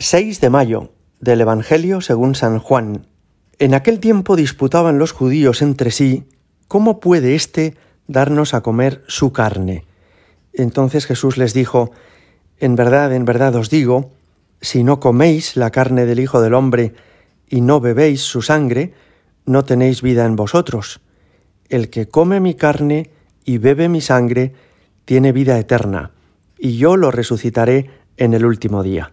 6 de mayo del Evangelio según San Juan. En aquel tiempo disputaban los judíos entre sí cómo puede éste darnos a comer su carne. Entonces Jesús les dijo, En verdad, en verdad os digo, si no coméis la carne del Hijo del Hombre y no bebéis su sangre, no tenéis vida en vosotros. El que come mi carne y bebe mi sangre, tiene vida eterna, y yo lo resucitaré en el último día.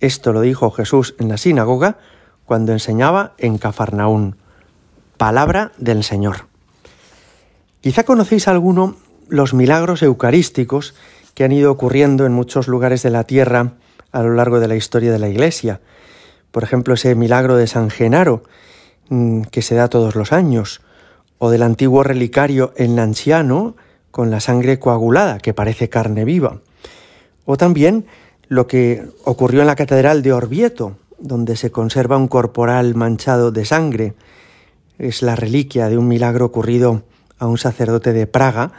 Esto lo dijo Jesús en la sinagoga cuando enseñaba en Cafarnaún. Palabra del Señor. Quizá conocéis alguno los milagros eucarísticos que han ido ocurriendo en muchos lugares de la tierra a lo largo de la historia de la Iglesia. Por ejemplo, ese milagro de San Genaro, mm, que se da todos los años, o del antiguo relicario en Lanciano con la sangre coagulada, que parece carne viva. O también lo que ocurrió en la Catedral de Orvieto, donde se conserva un corporal manchado de sangre. Es la reliquia de un milagro ocurrido a un sacerdote de Praga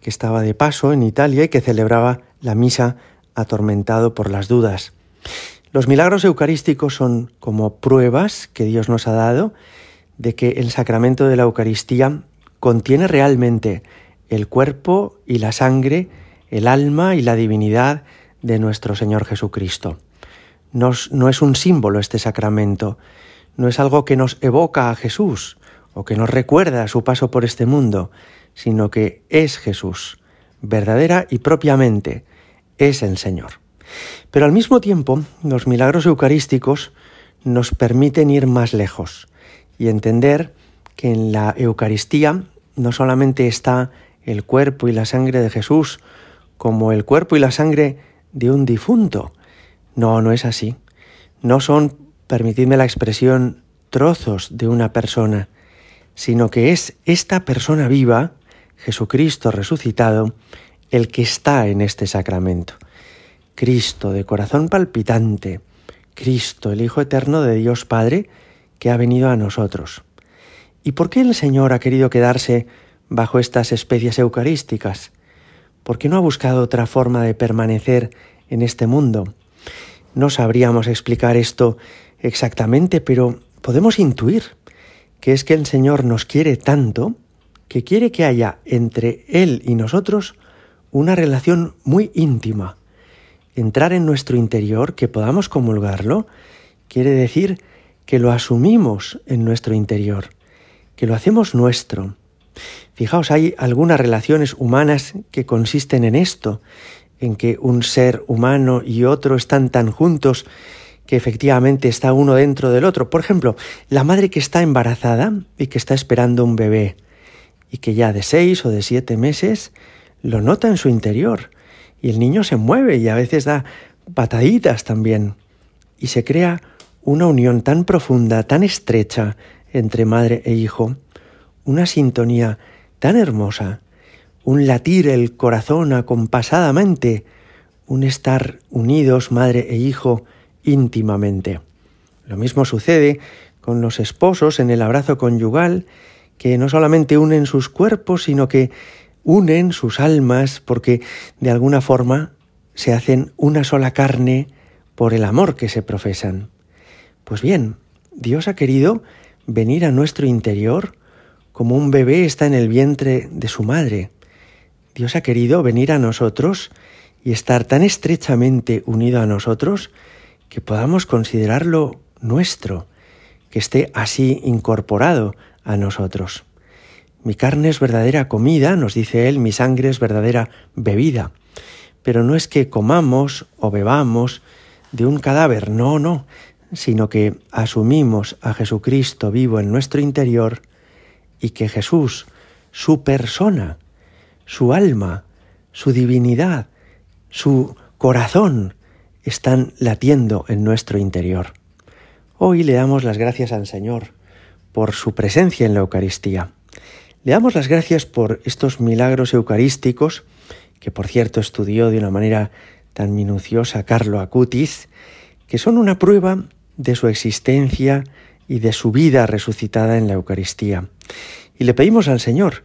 que estaba de paso en Italia y que celebraba la misa atormentado por las dudas. Los milagros eucarísticos son como pruebas que Dios nos ha dado de que el sacramento de la Eucaristía contiene realmente el cuerpo y la sangre, el alma y la divinidad de nuestro Señor Jesucristo. no es un símbolo este sacramento, no es algo que nos evoca a Jesús o que nos recuerda su paso por este mundo, sino que es Jesús, verdadera y propiamente es el Señor. Pero al mismo tiempo, los milagros eucarísticos nos permiten ir más lejos y entender que en la Eucaristía no solamente está el cuerpo y la sangre de Jesús, como el cuerpo y la sangre de un difunto. No, no es así. No son, permitidme la expresión, trozos de una persona, sino que es esta persona viva, Jesucristo resucitado, el que está en este sacramento. Cristo de corazón palpitante, Cristo, el Hijo eterno de Dios Padre, que ha venido a nosotros. ¿Y por qué el Señor ha querido quedarse bajo estas especies eucarísticas? ¿Por qué no ha buscado otra forma de permanecer en este mundo? No sabríamos explicar esto exactamente, pero podemos intuir que es que el Señor nos quiere tanto que quiere que haya entre Él y nosotros una relación muy íntima. Entrar en nuestro interior, que podamos comulgarlo, quiere decir que lo asumimos en nuestro interior, que lo hacemos nuestro, Fijaos, hay algunas relaciones humanas que consisten en esto, en que un ser humano y otro están tan juntos que efectivamente está uno dentro del otro. Por ejemplo, la madre que está embarazada y que está esperando un bebé y que ya de seis o de siete meses lo nota en su interior y el niño se mueve y a veces da pataditas también y se crea una unión tan profunda, tan estrecha entre madre e hijo, una sintonía tan hermosa, un latir el corazón acompasadamente, un estar unidos madre e hijo íntimamente. Lo mismo sucede con los esposos en el abrazo conyugal, que no solamente unen sus cuerpos, sino que unen sus almas porque de alguna forma se hacen una sola carne por el amor que se profesan. Pues bien, Dios ha querido venir a nuestro interior como un bebé está en el vientre de su madre. Dios ha querido venir a nosotros y estar tan estrechamente unido a nosotros que podamos considerarlo nuestro, que esté así incorporado a nosotros. Mi carne es verdadera comida, nos dice él, mi sangre es verdadera bebida. Pero no es que comamos o bebamos de un cadáver, no, no, sino que asumimos a Jesucristo vivo en nuestro interior y que Jesús, su persona, su alma, su divinidad, su corazón están latiendo en nuestro interior. Hoy le damos las gracias al Señor por su presencia en la Eucaristía. Le damos las gracias por estos milagros eucarísticos, que por cierto estudió de una manera tan minuciosa Carlo Acutis, que son una prueba de su existencia y de su vida resucitada en la Eucaristía. Y le pedimos al Señor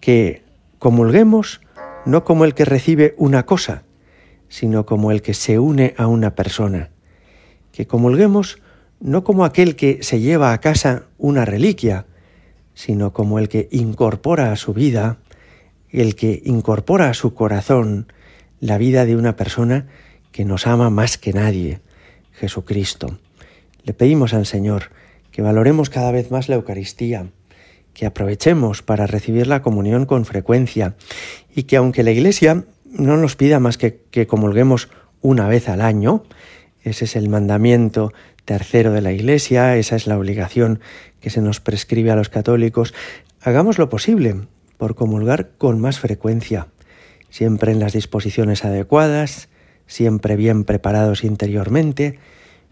que comulguemos no como el que recibe una cosa, sino como el que se une a una persona. Que comulguemos no como aquel que se lleva a casa una reliquia, sino como el que incorpora a su vida, el que incorpora a su corazón la vida de una persona que nos ama más que nadie, Jesucristo. Le pedimos al Señor que valoremos cada vez más la Eucaristía, que aprovechemos para recibir la comunión con frecuencia y que aunque la Iglesia no nos pida más que que comulguemos una vez al año, ese es el mandamiento tercero de la Iglesia, esa es la obligación que se nos prescribe a los católicos, hagamos lo posible por comulgar con más frecuencia, siempre en las disposiciones adecuadas, siempre bien preparados interiormente,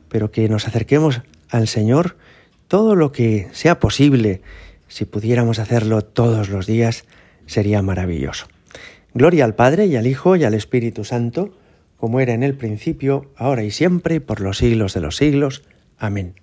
pero que nos acerquemos al Señor todo lo que sea posible. Si pudiéramos hacerlo todos los días, sería maravilloso. Gloria al Padre y al Hijo y al Espíritu Santo, como era en el principio, ahora y siempre, por los siglos de los siglos. Amén.